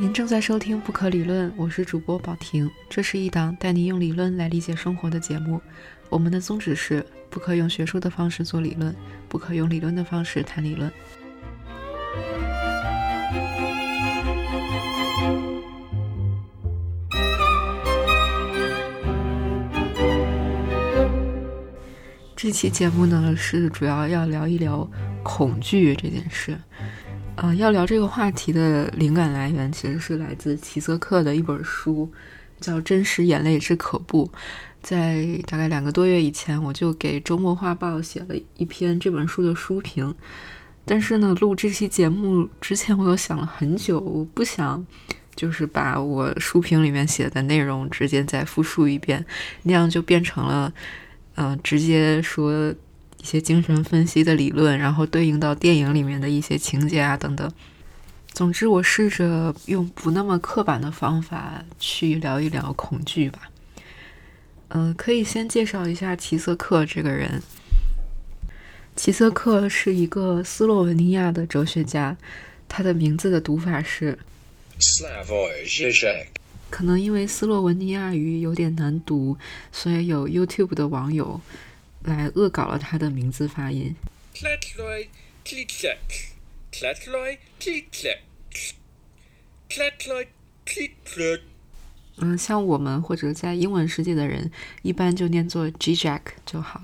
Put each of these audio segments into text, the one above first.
您正在收听《不可理论》，我是主播宝婷。这是一档带你用理论来理解生活的节目。我们的宗旨是：不可用学术的方式做理论，不可用理论的方式谈理论。这期节目呢，是主要要聊一聊恐惧这件事。呃，要聊这个话题的灵感来源，其实是来自齐泽克的一本书，叫《真实眼泪之可怖》。在大概两个多月以前，我就给周末画报写了一篇这本书的书评。但是呢，录这期节目之前，我又想了很久，我不想就是把我书评里面写的内容直接再复述一遍，那样就变成了。嗯，直接说一些精神分析的理论，然后对应到电影里面的一些情节啊等等。总之，我试着用不那么刻板的方法去聊一聊恐惧吧。嗯，可以先介绍一下齐瑟克这个人。齐瑟克是一个斯洛文尼亚的哲学家，他的名字的读法是。可能因为斯洛文尼亚语有点难读，所以有 YouTube 的网友来恶搞了他的名字发音。嗯，像我们或者在英文世界的人，一般就念作 G Jack 就好。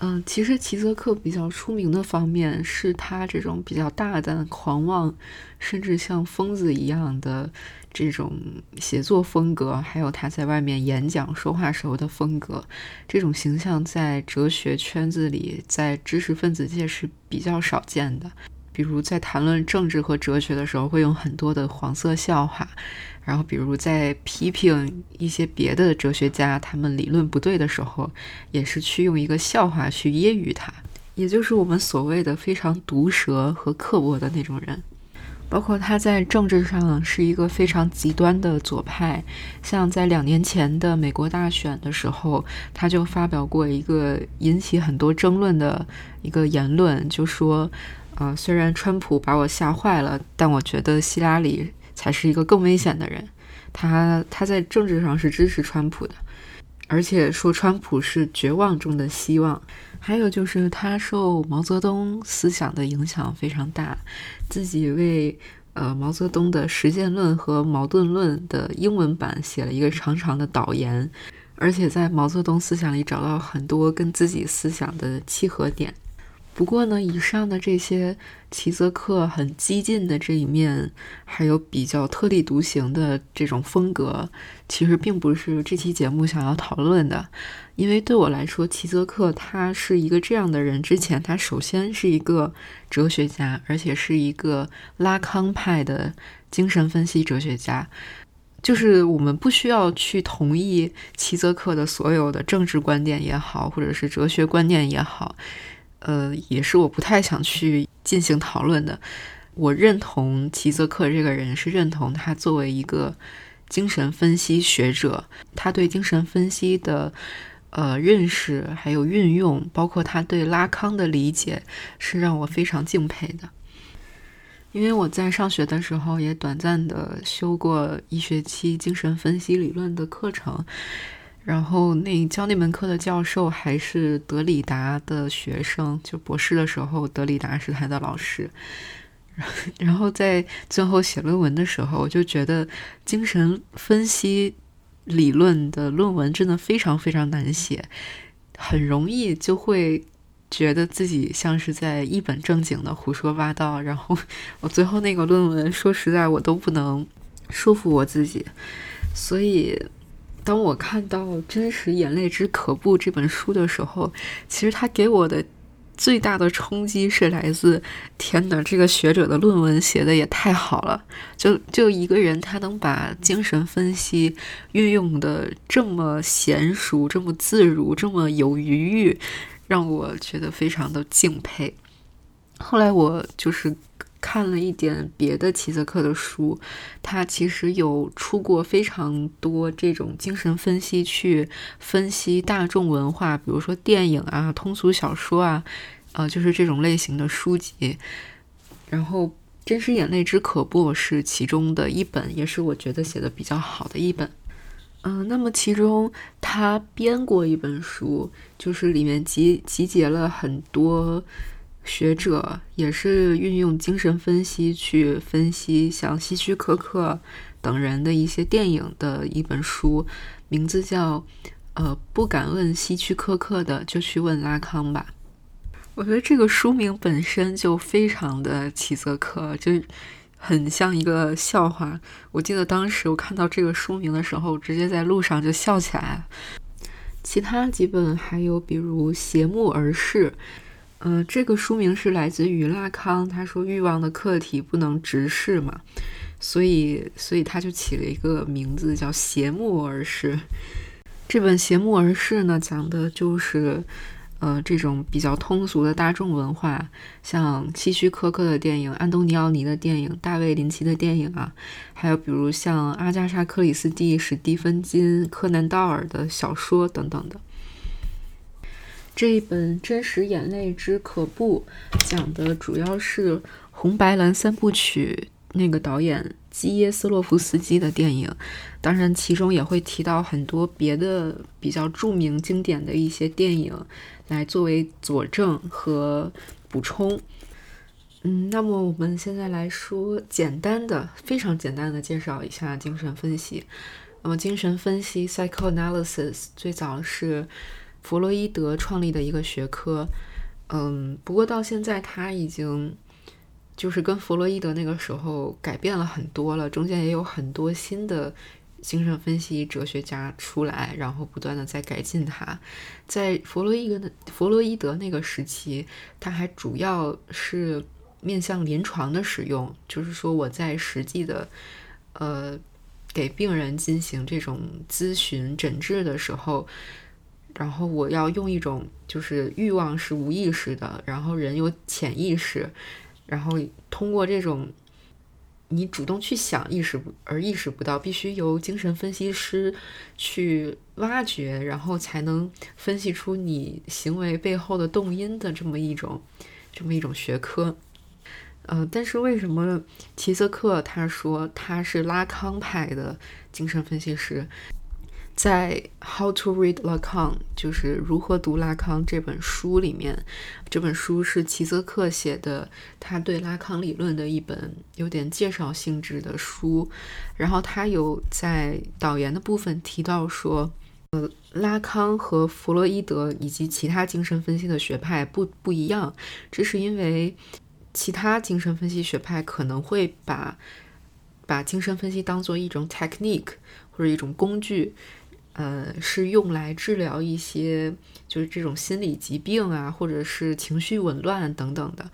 嗯，其实齐泽克比较出名的方面是他这种比较大胆、狂妄，甚至像疯子一样的这种写作风格，还有他在外面演讲说话时候的风格。这种形象在哲学圈子里，在知识分子界是比较少见的。比如在谈论政治和哲学的时候，会用很多的黄色笑话。然后，比如在批评一些别的哲学家他们理论不对的时候，也是去用一个笑话去揶揄他，也就是我们所谓的非常毒舌和刻薄的那种人。包括他在政治上是一个非常极端的左派，像在两年前的美国大选的时候，他就发表过一个引起很多争论的一个言论，就说：“呃，虽然川普把我吓坏了，但我觉得希拉里。”才是一个更危险的人，他他在政治上是支持川普的，而且说川普是绝望中的希望。还有就是他受毛泽东思想的影响非常大，自己为呃毛泽东的实践论和矛盾论的英文版写了一个长长的导言，而且在毛泽东思想里找到很多跟自己思想的契合点。不过呢，以上的这些齐泽克很激进的这一面，还有比较特立独行的这种风格，其实并不是这期节目想要讨论的。因为对我来说，齐泽克他是一个这样的人。之前他首先是一个哲学家，而且是一个拉康派的精神分析哲学家。就是我们不需要去同意齐泽克的所有的政治观点也好，或者是哲学观念也好。呃，也是我不太想去进行讨论的。我认同齐泽克这个人，是认同他作为一个精神分析学者，他对精神分析的呃认识还有运用，包括他对拉康的理解，是让我非常敬佩的。因为我在上学的时候也短暂的修过一学期精神分析理论的课程。然后那教那门课的教授还是德里达的学生，就博士的时候，德里达是他的老师。然后在最后写论文的时候，我就觉得精神分析理论的论文真的非常非常难写，很容易就会觉得自己像是在一本正经的胡说八道。然后我最后那个论文，说实在，我都不能说服我自己，所以。当我看到《真实眼泪之可怖》这本书的时候，其实他给我的最大的冲击是来自：天哪，这个学者的论文写的也太好了！就就一个人，他能把精神分析运用的这么娴熟、这么自如、这么有余裕，让我觉得非常的敬佩。后来我就是。看了一点别的齐泽克的书，他其实有出过非常多这种精神分析，去分析大众文化，比如说电影啊、通俗小说啊，呃，就是这种类型的书籍。然后真实眼泪之可怖》是其中的一本，也是我觉得写的比较好的一本。嗯，那么其中他编过一本书，就是里面集集结了很多学者，也是运用精神分析去分析像希区柯克等人的一些电影的一本书，名字叫《呃不敢问希区柯克的就去问拉康吧》。我觉得这个书名本身就非常的奇泽克，就。很像一个笑话。我记得当时我看到这个书名的时候，直接在路上就笑起来。其他几本还有，比如《邪目而视》，嗯，这个书名是来自于拉康，他说欲望的客体不能直视嘛，所以，所以他就起了一个名字叫《邪目而视》。这本《邪目而视》呢，讲的就是。呃，这种比较通俗的大众文化，像希区柯克的电影、安东尼奥尼的电影、大卫林奇的电影啊，还有比如像阿加莎·克里斯蒂、史蒂芬金、柯南·道尔的小说等等的。这一本《真实眼泪之可怖》讲的主要是红白蓝三部曲。那个导演基耶斯洛夫斯基的电影，当然其中也会提到很多别的比较著名经典的一些电影，来作为佐证和补充。嗯，那么我们现在来说简单的、非常简单的介绍一下精神分析。那么精神分析 （psychoanalysis） 最早是弗洛伊德创立的一个学科。嗯，不过到现在他已经。就是跟弗洛伊德那个时候改变了很多了，中间也有很多新的精神分析哲学家出来，然后不断的在改进它。在弗洛伊德的弗洛伊德那个时期，他还主要是面向临床的使用，就是说我在实际的呃给病人进行这种咨询诊治的时候，然后我要用一种就是欲望是无意识的，然后人有潜意识。然后通过这种你主动去想意识不而意识不到，必须由精神分析师去挖掘，然后才能分析出你行为背后的动因的这么一种这么一种学科。呃，但是为什么齐泽克他说他是拉康派的精神分析师？在《How to Read Lacan》就是如何读拉康这本书里面，这本书是齐泽克写的，他对拉康理论的一本有点介绍性质的书。然后他有在导言的部分提到说，呃，拉康和弗洛伊德以及其他精神分析的学派不不一样，这是因为其他精神分析学派可能会把把精神分析当做一种 technique 或者一种工具。呃，是用来治疗一些就是这种心理疾病啊，或者是情绪紊乱等等的。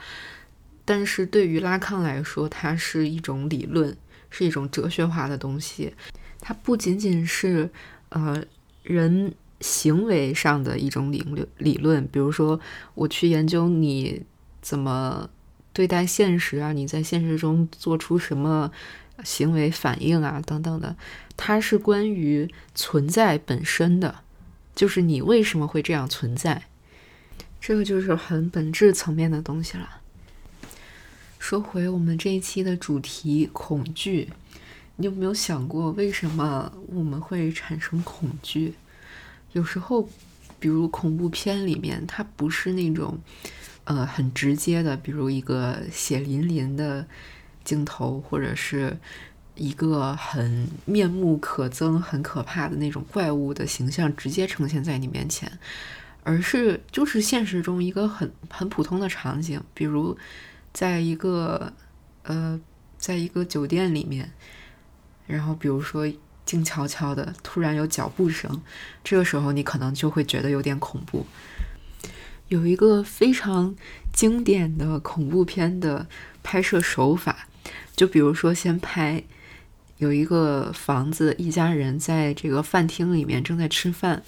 但是对于拉康来说，它是一种理论，是一种哲学化的东西。它不仅仅是呃人行为上的一种理论，理论。比如说，我去研究你怎么对待现实啊，你在现实中做出什么。行为反应啊，等等的，它是关于存在本身的，就是你为什么会这样存在，这个就是很本质层面的东西了。说回我们这一期的主题——恐惧，你有没有想过为什么我们会产生恐惧？有时候，比如恐怖片里面，它不是那种呃很直接的，比如一个血淋淋的。镜头或者是一个很面目可憎、很可怕的那种怪物的形象直接呈现在你面前，而是就是现实中一个很很普通的场景，比如在一个呃，在一个酒店里面，然后比如说静悄悄的，突然有脚步声，这个时候你可能就会觉得有点恐怖。有一个非常经典的恐怖片的拍摄手法。就比如说，先拍有一个房子，一家人在这个饭厅里面正在吃饭，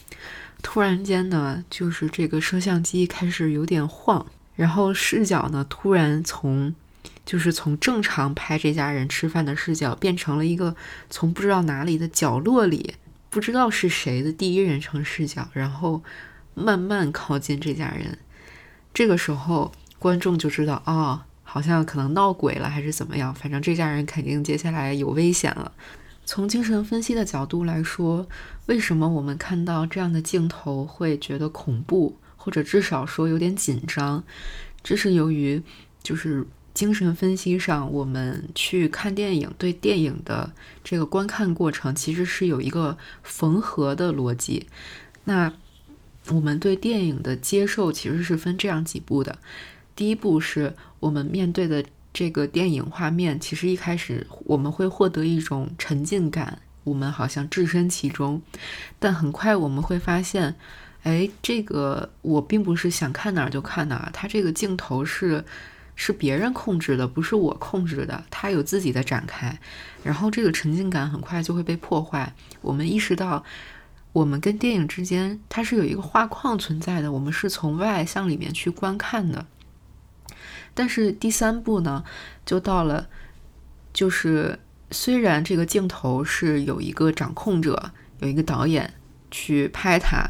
突然间呢，就是这个摄像机开始有点晃，然后视角呢突然从就是从正常拍这家人吃饭的视角，变成了一个从不知道哪里的角落里不知道是谁的第一人称视角，然后慢慢靠近这家人。这个时候，观众就知道啊。好像可能闹鬼了还是怎么样，反正这家人肯定接下来有危险了。从精神分析的角度来说，为什么我们看到这样的镜头会觉得恐怖，或者至少说有点紧张？这是由于就是精神分析上，我们去看电影，对电影的这个观看过程其实是有一个缝合的逻辑。那我们对电影的接受其实是分这样几步的。第一步是我们面对的。这个电影画面其实一开始我们会获得一种沉浸感，我们好像置身其中，但很快我们会发现，哎，这个我并不是想看哪儿就看哪儿，它这个镜头是是别人控制的，不是我控制的，它有自己的展开，然后这个沉浸感很快就会被破坏。我们意识到，我们跟电影之间它是有一个画框存在的，我们是从外向里面去观看的。但是第三步呢，就到了，就是虽然这个镜头是有一个掌控者，有一个导演去拍它，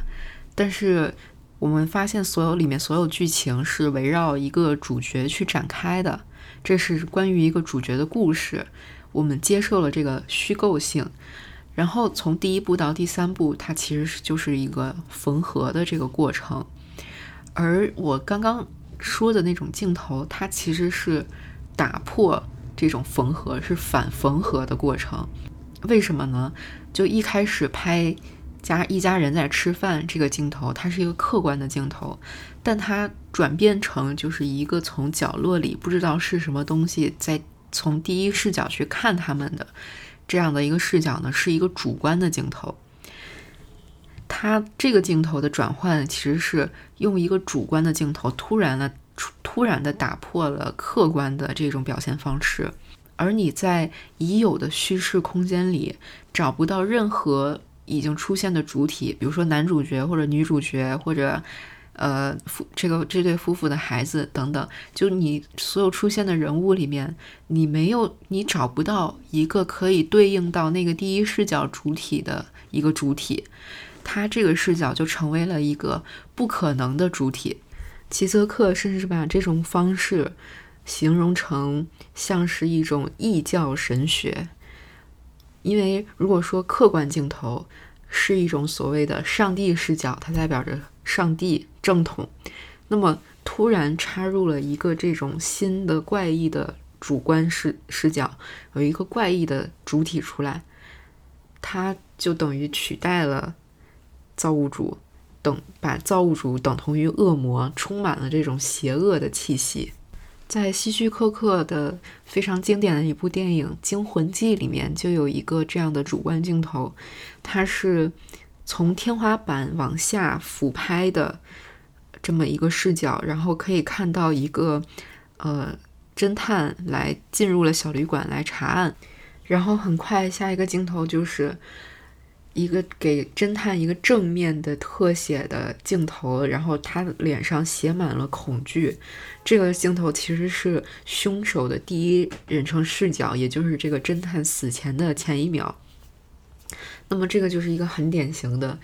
但是我们发现所有里面所有剧情是围绕一个主角去展开的，这是关于一个主角的故事，我们接受了这个虚构性，然后从第一步到第三步，它其实是就是一个缝合的这个过程，而我刚刚。说的那种镜头，它其实是打破这种缝合，是反缝合的过程。为什么呢？就一开始拍家一家人在吃饭这个镜头，它是一个客观的镜头，但它转变成就是一个从角落里不知道是什么东西在从第一视角去看他们的这样的一个视角呢，是一个主观的镜头。它这个镜头的转换其实是用一个主观的镜头，突然的突然的打破了客观的这种表现方式，而你在已有的叙事空间里找不到任何已经出现的主体，比如说男主角或者女主角或者呃夫这个这对夫妇的孩子等等，就你所有出现的人物里面，你没有你找不到一个可以对应到那个第一视角主体的一个主体。他这个视角就成为了一个不可能的主体。齐泽克甚至把这种方式形容成像是一种异教神学。因为如果说客观镜头是一种所谓的上帝视角，它代表着上帝正统，那么突然插入了一个这种新的怪异的主观视视角，有一个怪异的主体出来，它就等于取代了。造物主等把造物主等同于恶魔，充满了这种邪恶的气息。在希区柯克的非常经典的一部电影《惊魂记》里面，就有一个这样的主观镜头，它是从天花板往下俯拍的这么一个视角，然后可以看到一个呃侦探来进入了小旅馆来查案，然后很快下一个镜头就是。一个给侦探一个正面的特写的镜头，然后他脸上写满了恐惧。这个镜头其实是凶手的第一人称视角，也就是这个侦探死前的前一秒。那么这个就是一个很典型的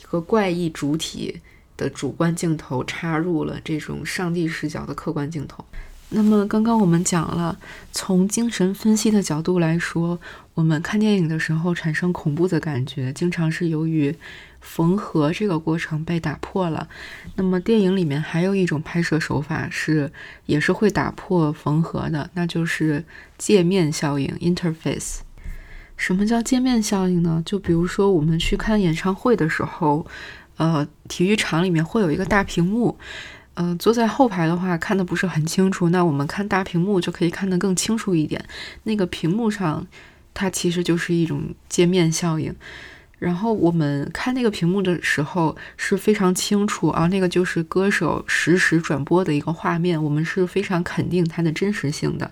一个怪异主体的主观镜头插入了这种上帝视角的客观镜头。那么刚刚我们讲了，从精神分析的角度来说，我们看电影的时候产生恐怖的感觉，经常是由于缝合这个过程被打破了。那么电影里面还有一种拍摄手法是，也是会打破缝合的，那就是界面效应 （interface）。什么叫界面效应呢？就比如说我们去看演唱会的时候，呃，体育场里面会有一个大屏幕。嗯，坐在后排的话看的不是很清楚，那我们看大屏幕就可以看得更清楚一点。那个屏幕上，它其实就是一种界面效应。然后我们看那个屏幕的时候是非常清楚啊，那个就是歌手实时转播的一个画面，我们是非常肯定它的真实性的。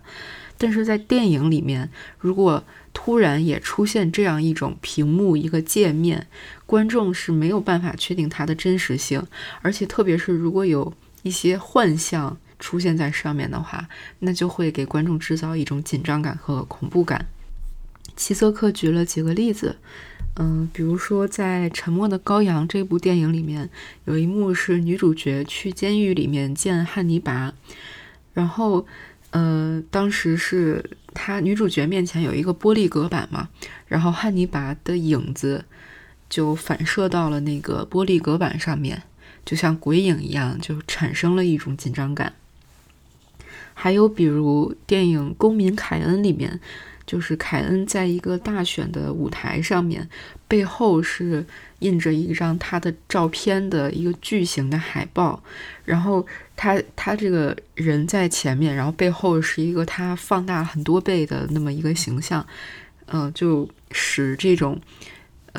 但是在电影里面，如果突然也出现这样一种屏幕一个界面，观众是没有办法确定它的真实性，而且特别是如果有。一些幻象出现在上面的话，那就会给观众制造一种紧张感和恐怖感。齐泽克举了几个例子，嗯，比如说在《沉默的羔羊》这部电影里面，有一幕是女主角去监狱里面见汉尼拔，然后，呃，当时是他女主角面前有一个玻璃隔板嘛，然后汉尼拔的影子就反射到了那个玻璃隔板上面，就像鬼影一样，就产生了一种紧张感。还有比如电影《公民凯恩》里面。就是凯恩在一个大选的舞台上面，背后是印着一张他的照片的一个巨型的海报，然后他他这个人在前面，然后背后是一个他放大很多倍的那么一个形象，嗯，就使这种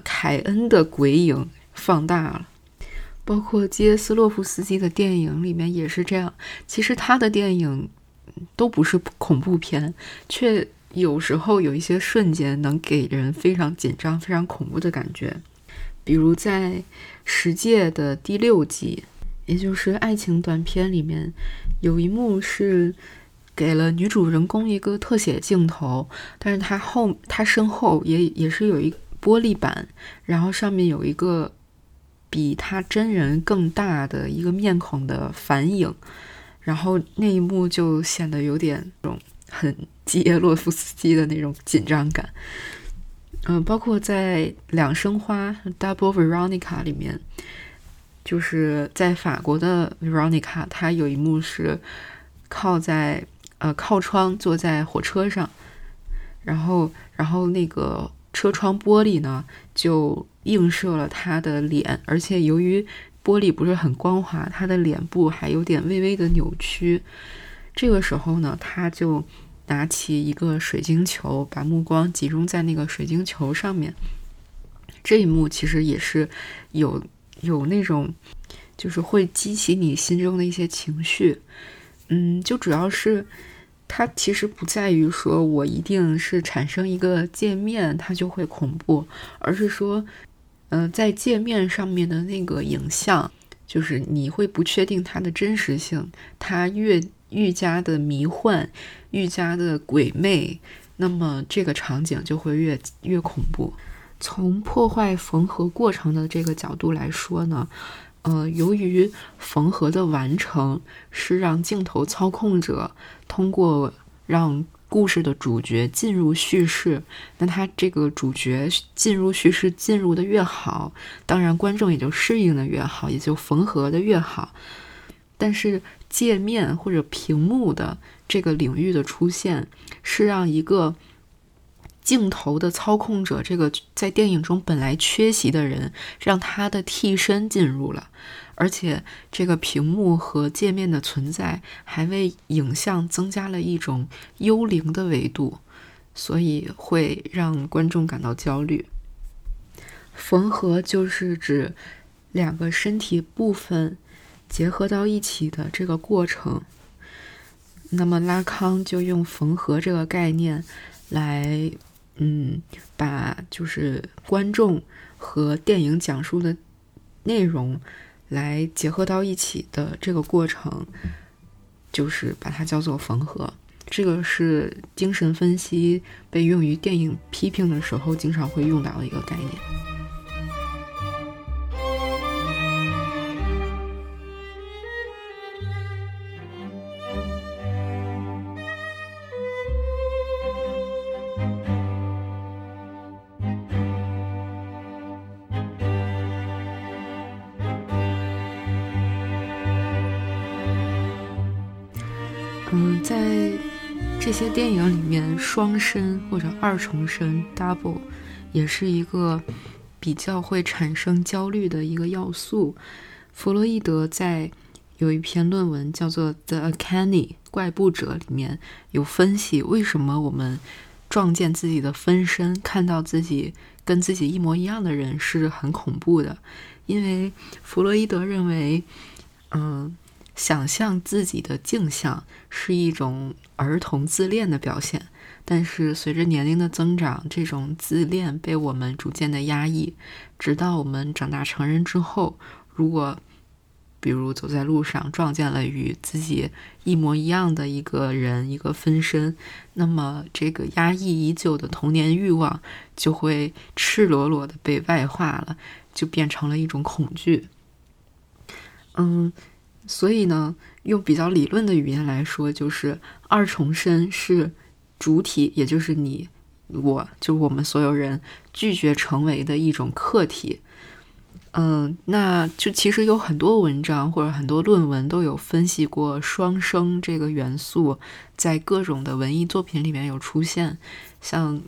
凯恩的鬼影放大了。包括基耶斯洛夫斯基的电影里面也是这样，其实他的电影都不是恐怖片，却。有时候有一些瞬间能给人非常紧张、非常恐怖的感觉，比如在《十戒》的第六集，也就是爱情短片里面，有一幕是给了女主人公一个特写镜头，但是她后她身后也也是有一玻璃板，然后上面有一个比他真人更大的一个面孔的反影，然后那一幕就显得有点那种很。基耶洛夫斯基的那种紧张感，嗯，包括在《两生花》（Double Veronica） 里面，就是在法国的 Veronica，她有一幕是靠在呃靠窗坐在火车上，然后然后那个车窗玻璃呢就映射了他的脸，而且由于玻璃不是很光滑，他的脸部还有点微微的扭曲。这个时候呢，他就。拿起一个水晶球，把目光集中在那个水晶球上面。这一幕其实也是有有那种，就是会激起你心中的一些情绪。嗯，就主要是它其实不在于说我一定是产生一个界面它就会恐怖，而是说，嗯，在界面上面的那个影像，就是你会不确定它的真实性，它越。愈加的迷幻，愈加的鬼魅，那么这个场景就会越越恐怖。从破坏缝合过程的这个角度来说呢，呃，由于缝合的完成是让镜头操控者通过让故事的主角进入叙事，那他这个主角进入叙事进入的越好，当然观众也就适应的越好，也就缝合的越好。但是。界面或者屏幕的这个领域的出现，是让一个镜头的操控者，这个在电影中本来缺席的人，让他的替身进入了，而且这个屏幕和界面的存在，还为影像增加了一种幽灵的维度，所以会让观众感到焦虑。缝合就是指两个身体部分。结合到一起的这个过程，那么拉康就用缝合这个概念来，嗯，把就是观众和电影讲述的内容来结合到一起的这个过程，就是把它叫做缝合。这个是精神分析被用于电影批评的时候经常会用到的一个概念。双身或者二重身 （double） 也是一个比较会产生焦虑的一个要素。弗洛伊德在有一篇论文叫做《The Uncanny 怪步者》里面有分析，为什么我们撞见自己的分身，看到自己跟自己一模一样的人是很恐怖的。因为弗洛伊德认为，嗯。想象自己的镜像是一种儿童自恋的表现，但是随着年龄的增长，这种自恋被我们逐渐的压抑，直到我们长大成人之后，如果比如走在路上撞见了与自己一模一样的一个人一个分身，那么这个压抑已久的童年欲望就会赤裸裸的被外化了，就变成了一种恐惧。嗯。所以呢，用比较理论的语言来说，就是二重身是主体，也就是你，我，就是我们所有人拒绝成为的一种客体。嗯，那就其实有很多文章或者很多论文都有分析过双生这个元素在各种的文艺作品里面有出现，像《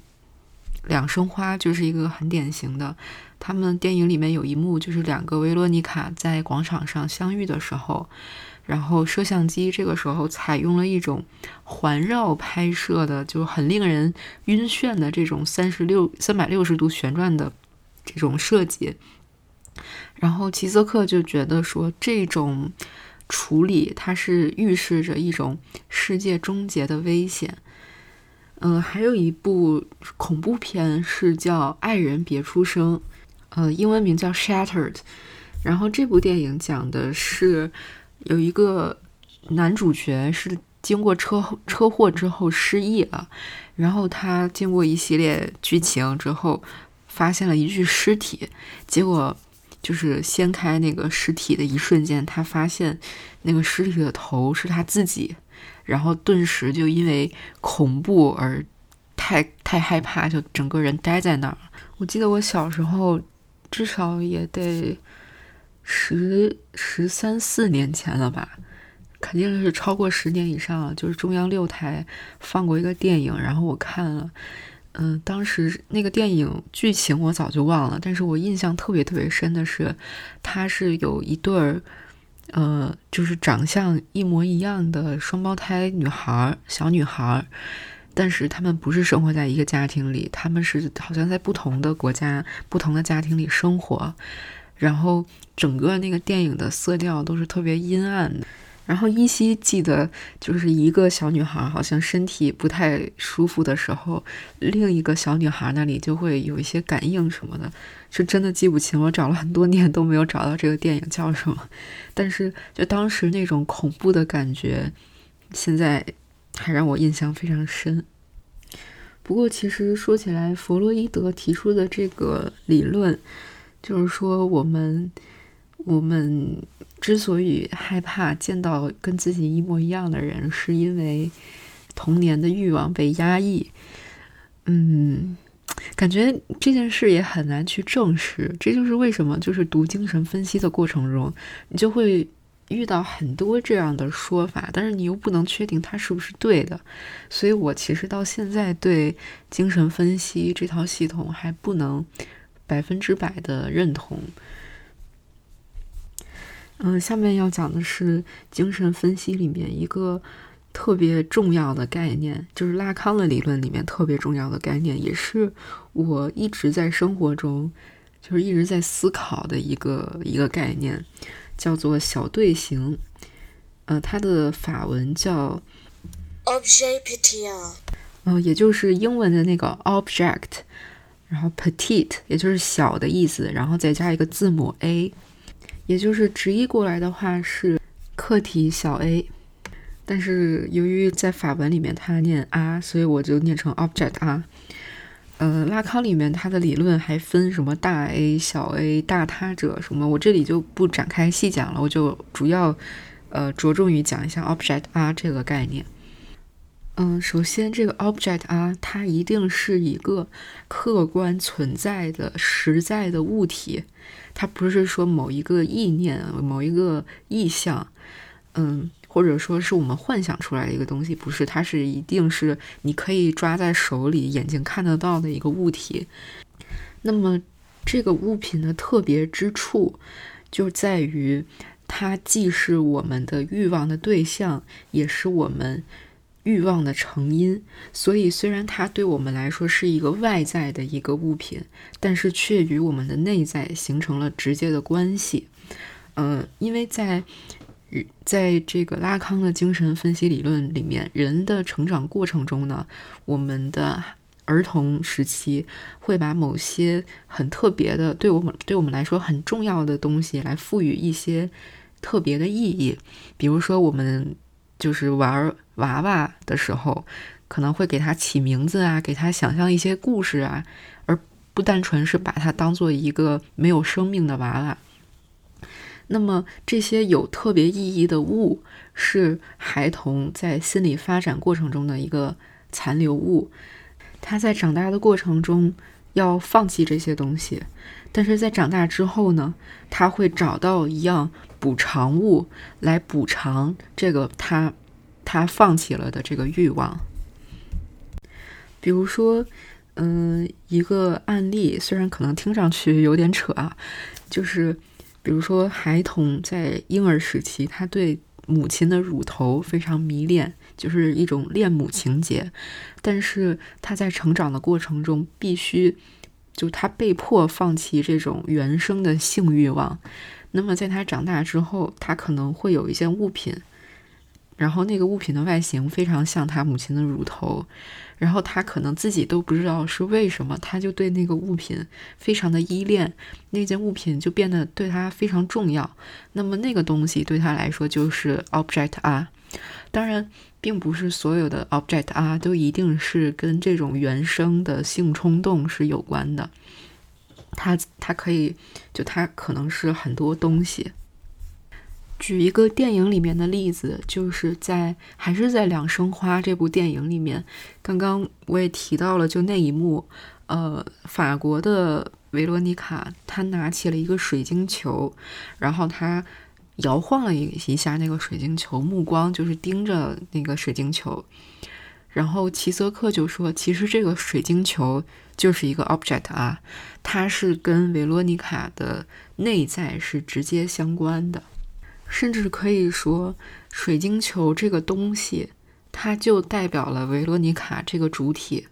两生花》就是一个很典型的。他们电影里面有一幕就是两个维罗妮卡在广场上相遇的时候，然后摄像机这个时候采用了一种环绕拍摄的，就很令人晕眩的这种三十六三百六十度旋转的这种设计。然后齐泽克就觉得说，这种处理它是预示着一种世界终结的危险。嗯，还有一部恐怖片是叫《爱人别出声》，呃，英文名叫《Shattered》。然后这部电影讲的是有一个男主角是经过车车祸之后失忆了，然后他经过一系列剧情之后，发现了一具尸体，结果。就是掀开那个尸体的一瞬间，他发现那个尸体的头是他自己，然后顿时就因为恐怖而太太害怕，就整个人呆在那儿。我记得我小时候至少也得十十三四年前了吧，肯定是超过十年以上了。就是中央六台放过一个电影，然后我看了。嗯，当时那个电影剧情我早就忘了，但是我印象特别特别深的是，它是有一对儿，呃，就是长相一模一样的双胞胎女孩儿，小女孩儿，但是他们不是生活在一个家庭里，他们是好像在不同的国家、不同的家庭里生活，然后整个那个电影的色调都是特别阴暗的。然后依稀记得，就是一个小女孩好像身体不太舒服的时候，另一个小女孩那里就会有一些感应什么的，是真的记不清。我找了很多年都没有找到这个电影叫什么，但是就当时那种恐怖的感觉，现在还让我印象非常深。不过其实说起来，弗洛伊德提出的这个理论，就是说我们我们。之所以害怕见到跟自己一模一样的人，是因为童年的欲望被压抑。嗯，感觉这件事也很难去证实。这就是为什么，就是读精神分析的过程中，你就会遇到很多这样的说法，但是你又不能确定它是不是对的。所以我其实到现在对精神分析这套系统还不能百分之百的认同。嗯，下面要讲的是精神分析里面一个特别重要的概念，就是拉康的理论里面特别重要的概念，也是我一直在生活中就是一直在思考的一个一个概念，叫做小队形。呃，它的法文叫 objet petit，呃，也就是英文的那个 object，然后 petite 也就是小的意思，然后再加一个字母 a。也就是直译过来的话是客体小 a，但是由于在法文里面它念啊，所以我就念成 object 啊。呃，拉康里面他的理论还分什么大 a、小 a、大他者什么，我这里就不展开细讲了，我就主要呃着重于讲一下 object 啊这个概念。嗯，首先这个 object 啊，它一定是一个客观存在的实在的物体。它不是说某一个意念、某一个意象，嗯，或者说是我们幻想出来的一个东西，不是，它是一定是你可以抓在手里、眼睛看得到的一个物体。那么，这个物品的特别之处就在于，它既是我们的欲望的对象，也是我们。欲望的成因，所以虽然它对我们来说是一个外在的一个物品，但是却与我们的内在形成了直接的关系。嗯，因为在在这个拉康的精神分析理论里面，人的成长过程中呢，我们的儿童时期会把某些很特别的，对我们对我们来说很重要的东西来赋予一些特别的意义，比如说我们。就是玩娃娃的时候，可能会给他起名字啊，给他想象一些故事啊，而不单纯是把它当做一个没有生命的娃娃。那么这些有特别意义的物，是孩童在心理发展过程中的一个残留物。他在长大的过程中要放弃这些东西，但是在长大之后呢，他会找到一样补偿物来补偿这个他他放弃了的这个欲望。比如说，嗯，一个案例虽然可能听上去有点扯啊，就是比如说孩童在婴儿时期，他对母亲的乳头非常迷恋。就是一种恋母情节，但是他在成长的过程中必须，就他被迫放弃这种原生的性欲望。那么在他长大之后，他可能会有一件物品，然后那个物品的外形非常像他母亲的乳头，然后他可能自己都不知道是为什么，他就对那个物品非常的依恋，那件物品就变得对他非常重要。那么那个东西对他来说就是 object 啊，当然。并不是所有的 object 啊，都一定是跟这种原生的性冲动是有关的。它它可以，就它可能是很多东西。举一个电影里面的例子，就是在还是在《两生花》这部电影里面，刚刚我也提到了，就那一幕，呃，法国的维罗妮卡她拿起了一个水晶球，然后她。摇晃了一一下那个水晶球，目光就是盯着那个水晶球。然后齐泽克就说：“其实这个水晶球就是一个 object 啊，它是跟维罗妮卡的内在是直接相关的，甚至可以说，水晶球这个东西，它就代表了维罗妮卡这个主体，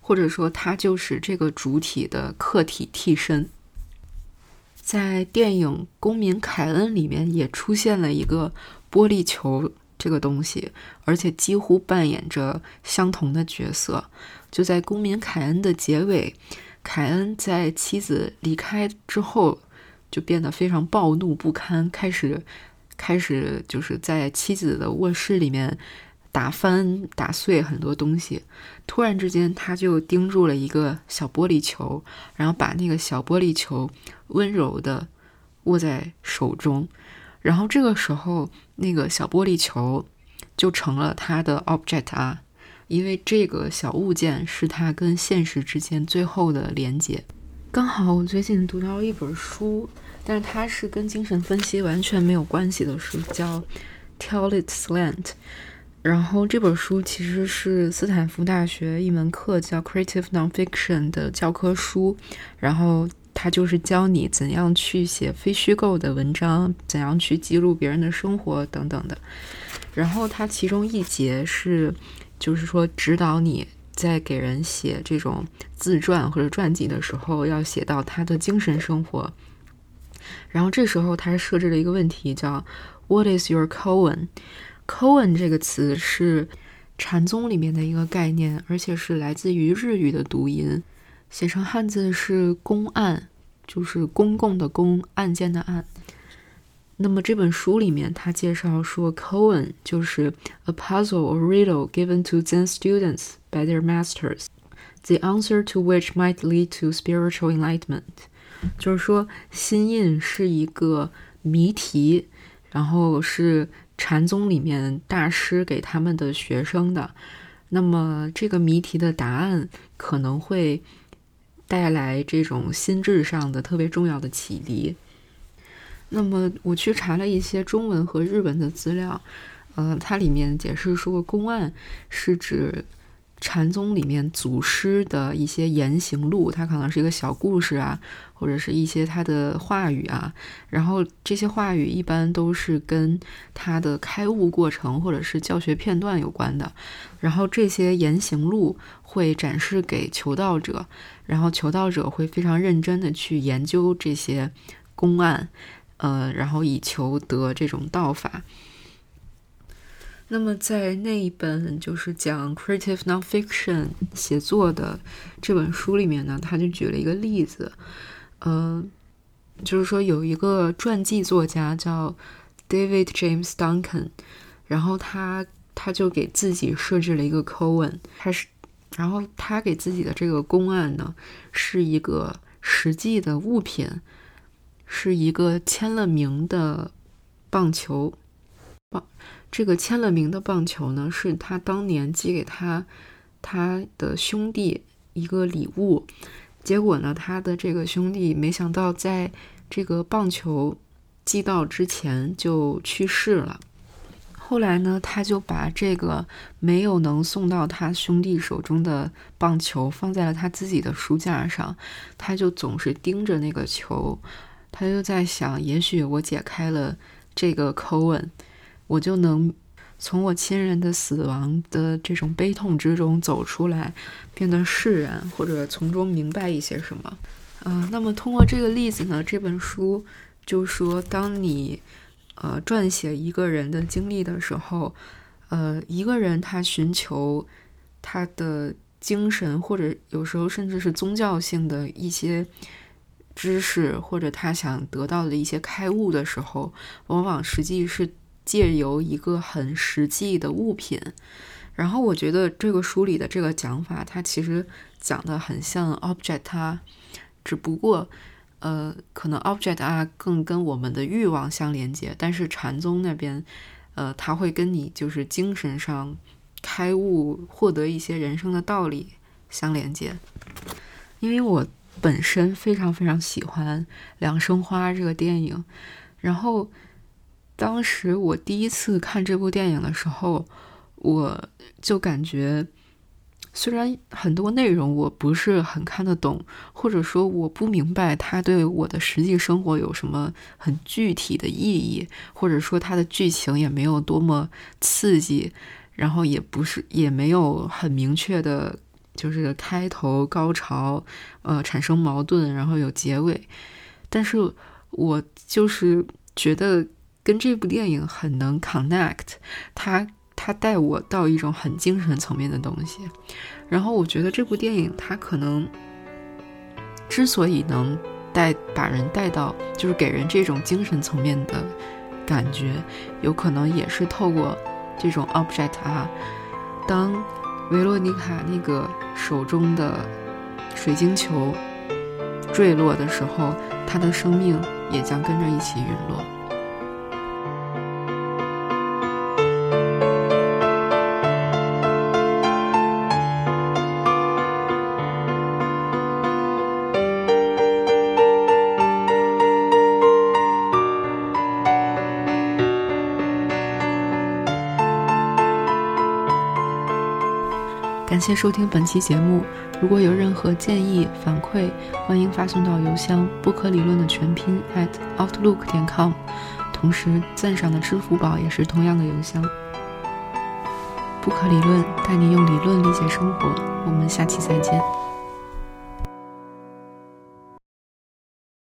或者说它就是这个主体的客体替身。”在电影《公民凯恩》里面也出现了一个玻璃球这个东西，而且几乎扮演着相同的角色。就在《公民凯恩》的结尾，凯恩在妻子离开之后，就变得非常暴怒不堪，开始开始就是在妻子的卧室里面。打翻、打碎很多东西，突然之间，他就盯住了一个小玻璃球，然后把那个小玻璃球温柔的握在手中，然后这个时候，那个小玻璃球就成了他的 object 啊，因为这个小物件是他跟现实之间最后的连接。刚好我最近读到了一本书，但是它是跟精神分析完全没有关系的书，叫《Tell It Slant》。然后这本书其实是斯坦福大学一门课叫 Creative Nonfiction 的教科书，然后它就是教你怎样去写非虚构的文章，怎样去记录别人的生活等等的。然后它其中一节是，就是说指导你在给人写这种自传或者传记的时候，要写到他的精神生活。然后这时候他设置了一个问题，叫 What is your koan？Koan 这个词是禅宗里面的一个概念，而且是来自于日语的读音，写成汉字是公案，就是公共的公，案件的案。那么这本书里面，他介绍说，Koan 就是 a puzzle or riddle given to Zen students by their masters, the answer to which might lead to spiritual enlightenment。就是说，心印是一个谜题，然后是。禅宗里面大师给他们的学生的，那么这个谜题的答案可能会带来这种心智上的特别重要的启迪。那么我去查了一些中文和日文的资料，呃，它里面解释说，公案是指。禅宗里面祖师的一些言行录，它可能是一个小故事啊，或者是一些他的话语啊。然后这些话语一般都是跟他的开悟过程或者是教学片段有关的。然后这些言行录会展示给求道者，然后求道者会非常认真的去研究这些公案，呃，然后以求得这种道法。那么，在那一本就是讲 creative nonfiction 写作的这本书里面呢，他就举了一个例子，呃，就是说有一个传记作家叫 David James Duncan，然后他他就给自己设置了一个 c o e n 他是，然后他给自己的这个公案呢是一个实际的物品，是一个签了名的棒球棒。这个签了名的棒球呢，是他当年寄给他他的兄弟一个礼物。结果呢，他的这个兄弟没想到在这个棒球寄到之前就去世了。后来呢，他就把这个没有能送到他兄弟手中的棒球放在了他自己的书架上，他就总是盯着那个球，他就在想，也许我解开了这个口吻，我就能从我亲人的死亡的这种悲痛之中走出来，变得释然，或者从中明白一些什么。嗯，那么通过这个例子呢，这本书就说，当你。呃，撰写一个人的经历的时候，呃，一个人他寻求他的精神，或者有时候甚至是宗教性的一些知识，或者他想得到的一些开悟的时候，往往实际是借由一个很实际的物品。然后，我觉得这个书里的这个讲法，它其实讲的很像 object 啊，只不过。呃，可能 object 啊更跟我们的欲望相连接，但是禅宗那边，呃，他会跟你就是精神上开悟、获得一些人生的道理相连接。因为我本身非常非常喜欢《两生花》这个电影，然后当时我第一次看这部电影的时候，我就感觉。虽然很多内容我不是很看得懂，或者说我不明白它对我的实际生活有什么很具体的意义，或者说它的剧情也没有多么刺激，然后也不是也没有很明确的，就是开头高潮，呃，产生矛盾，然后有结尾，但是我就是觉得跟这部电影很能 connect，它。它带我到一种很精神层面的东西，然后我觉得这部电影它可能之所以能带把人带到，就是给人这种精神层面的感觉，有可能也是透过这种 object 啊。当维罗妮卡那个手中的水晶球坠落的时候，她的生命也将跟着一起陨落。谢收听本期节目。如果有任何建议反馈，欢迎发送到邮箱“不可理论”的全拼 at outlook 点 com。同时，赞赏的支付宝也是同样的邮箱。不可理论带你用理论理解生活。我们下期再见。